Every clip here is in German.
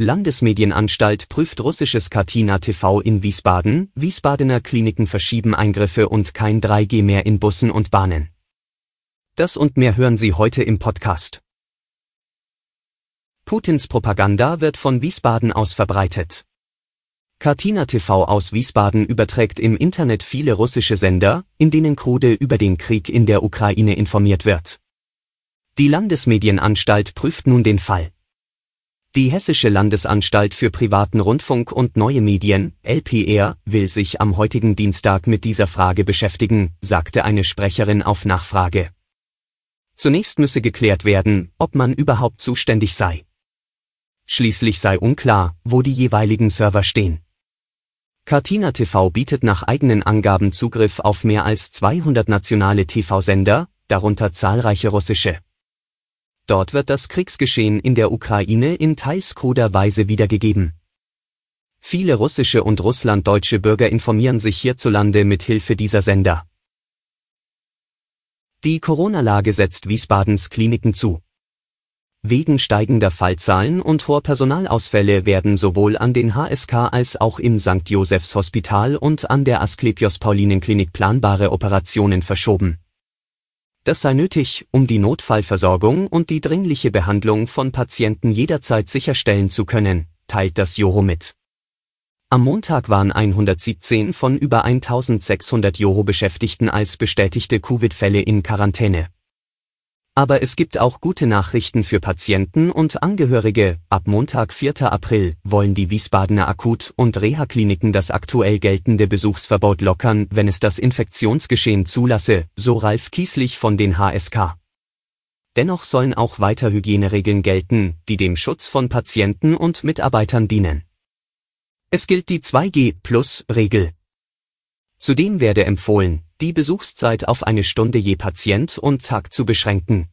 Landesmedienanstalt prüft russisches Katina TV in Wiesbaden, Wiesbadener Kliniken verschieben Eingriffe und kein 3G mehr in Bussen und Bahnen. Das und mehr hören Sie heute im Podcast. Putins Propaganda wird von Wiesbaden aus verbreitet. Katina TV aus Wiesbaden überträgt im Internet viele russische Sender, in denen krude über den Krieg in der Ukraine informiert wird. Die Landesmedienanstalt prüft nun den Fall. Die Hessische Landesanstalt für privaten Rundfunk und neue Medien, LPR, will sich am heutigen Dienstag mit dieser Frage beschäftigen, sagte eine Sprecherin auf Nachfrage. Zunächst müsse geklärt werden, ob man überhaupt zuständig sei. Schließlich sei unklar, wo die jeweiligen Server stehen. Cartina TV bietet nach eigenen Angaben Zugriff auf mehr als 200 nationale TV-Sender, darunter zahlreiche russische. Dort wird das Kriegsgeschehen in der Ukraine in teils kruder Weise wiedergegeben. Viele russische und russlanddeutsche Bürger informieren sich hierzulande mit Hilfe dieser Sender. Die Corona-Lage setzt Wiesbadens Kliniken zu. Wegen steigender Fallzahlen und hoher Personalausfälle werden sowohl an den HSK als auch im St. Josephs Hospital und an der Asklepios Paulinenklinik planbare Operationen verschoben. Das sei nötig, um die Notfallversorgung und die dringliche Behandlung von Patienten jederzeit sicherstellen zu können, teilt das Joho mit. Am Montag waren 117 von über 1600 Joho-Beschäftigten als bestätigte Covid-Fälle in Quarantäne. Aber es gibt auch gute Nachrichten für Patienten und Angehörige. Ab Montag 4. April wollen die Wiesbadener Akut- und Reha-Kliniken das aktuell geltende Besuchsverbot lockern, wenn es das Infektionsgeschehen zulasse, so Ralf Kieslich von den HSK. Dennoch sollen auch weiter Hygieneregeln gelten, die dem Schutz von Patienten und Mitarbeitern dienen. Es gilt die 2G-Plus-Regel. Zudem werde empfohlen, die Besuchszeit auf eine Stunde je Patient und Tag zu beschränken.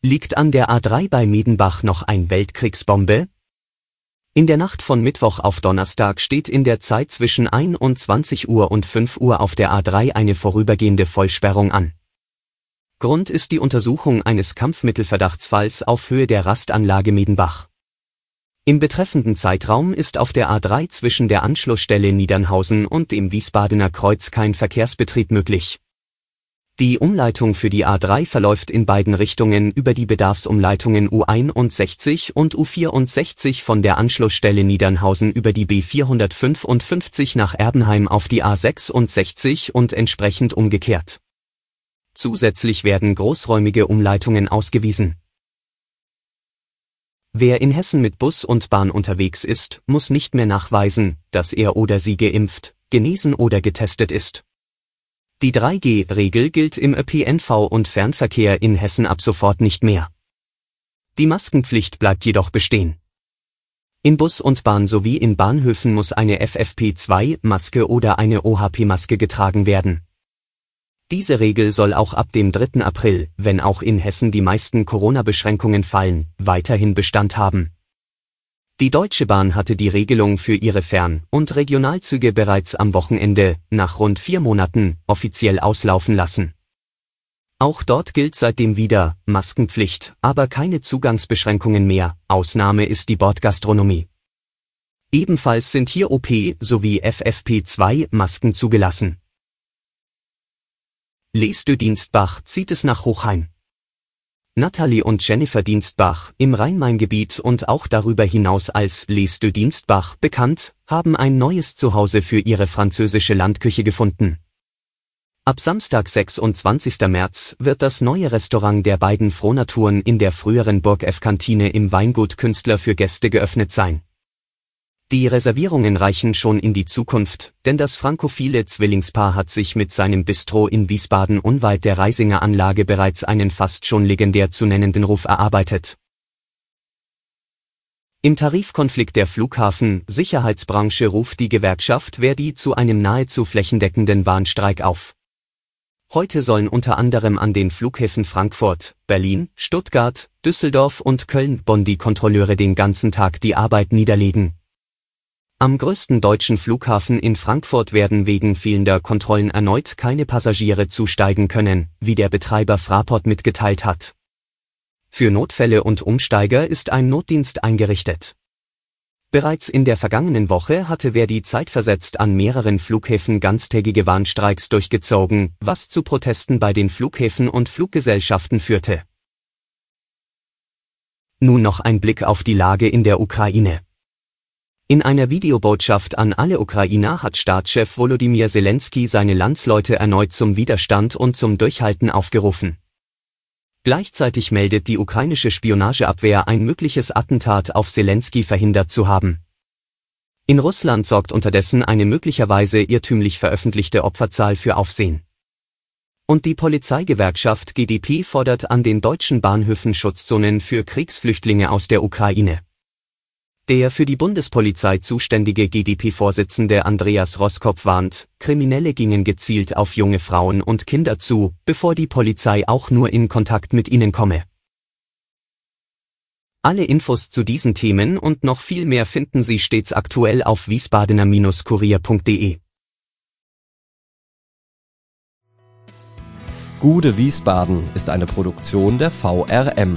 Liegt an der A3 bei Miedenbach noch ein Weltkriegsbombe? In der Nacht von Mittwoch auf Donnerstag steht in der Zeit zwischen 21 Uhr und 5 Uhr auf der A3 eine vorübergehende Vollsperrung an. Grund ist die Untersuchung eines Kampfmittelverdachtsfalls auf Höhe der Rastanlage Miedenbach. Im betreffenden Zeitraum ist auf der A3 zwischen der Anschlussstelle Niedernhausen und dem Wiesbadener Kreuz kein Verkehrsbetrieb möglich. Die Umleitung für die A3 verläuft in beiden Richtungen über die Bedarfsumleitungen U61 und U64 von der Anschlussstelle Niedernhausen über die B455 nach Erbenheim auf die A66 und entsprechend umgekehrt. Zusätzlich werden großräumige Umleitungen ausgewiesen. Wer in Hessen mit Bus und Bahn unterwegs ist, muss nicht mehr nachweisen, dass er oder sie geimpft, genesen oder getestet ist. Die 3G-Regel gilt im ÖPNV und Fernverkehr in Hessen ab sofort nicht mehr. Die Maskenpflicht bleibt jedoch bestehen. In Bus und Bahn sowie in Bahnhöfen muss eine FFP2-Maske oder eine OHP-Maske getragen werden. Diese Regel soll auch ab dem 3. April, wenn auch in Hessen die meisten Corona-Beschränkungen fallen, weiterhin Bestand haben. Die Deutsche Bahn hatte die Regelung für ihre Fern- und Regionalzüge bereits am Wochenende, nach rund vier Monaten, offiziell auslaufen lassen. Auch dort gilt seitdem wieder Maskenpflicht, aber keine Zugangsbeschränkungen mehr, Ausnahme ist die Bordgastronomie. Ebenfalls sind hier OP sowie FFP2 Masken zugelassen. Lesdö Dienstbach zieht es nach Hochheim. Natalie und Jennifer Dienstbach, im Rhein-Main-Gebiet und auch darüber hinaus als Lesdö Dienstbach bekannt, haben ein neues Zuhause für ihre französische Landküche gefunden. Ab Samstag 26. März wird das neue Restaurant der beiden Frohnaturen in der früheren Burg F-Kantine im Weingut Künstler für Gäste geöffnet sein. Die Reservierungen reichen schon in die Zukunft, denn das frankophile Zwillingspaar hat sich mit seinem Bistro in Wiesbaden unweit der Reisinger Anlage bereits einen fast schon legendär zu nennenden Ruf erarbeitet Im Tarifkonflikt der Flughafen-Sicherheitsbranche ruft die Gewerkschaft Verdi zu einem nahezu flächendeckenden Warnstreik auf. Heute sollen unter anderem an den Flughäfen Frankfurt, Berlin, Stuttgart, Düsseldorf und Köln-Bonn die Kontrolleure den ganzen Tag die Arbeit niederlegen. Am größten deutschen Flughafen in Frankfurt werden wegen fehlender Kontrollen erneut keine Passagiere zusteigen können, wie der Betreiber Fraport mitgeteilt hat. Für Notfälle und Umsteiger ist ein Notdienst eingerichtet. Bereits in der vergangenen Woche hatte Verdi zeitversetzt an mehreren Flughäfen ganztägige Warnstreiks durchgezogen, was zu Protesten bei den Flughäfen und Fluggesellschaften führte. Nun noch ein Blick auf die Lage in der Ukraine. In einer Videobotschaft an alle Ukrainer hat Staatschef Volodymyr Zelensky seine Landsleute erneut zum Widerstand und zum Durchhalten aufgerufen. Gleichzeitig meldet die ukrainische Spionageabwehr ein mögliches Attentat auf Zelensky verhindert zu haben. In Russland sorgt unterdessen eine möglicherweise irrtümlich veröffentlichte Opferzahl für Aufsehen. Und die Polizeigewerkschaft GDP fordert an den deutschen Bahnhöfen Schutzzonen für Kriegsflüchtlinge aus der Ukraine. Der für die Bundespolizei zuständige GdP-Vorsitzende Andreas Roskopf warnt, Kriminelle gingen gezielt auf junge Frauen und Kinder zu, bevor die Polizei auch nur in Kontakt mit ihnen komme. Alle Infos zu diesen Themen und noch viel mehr finden Sie stets aktuell auf wiesbadener-kurier.de. Gude Wiesbaden ist eine Produktion der VRM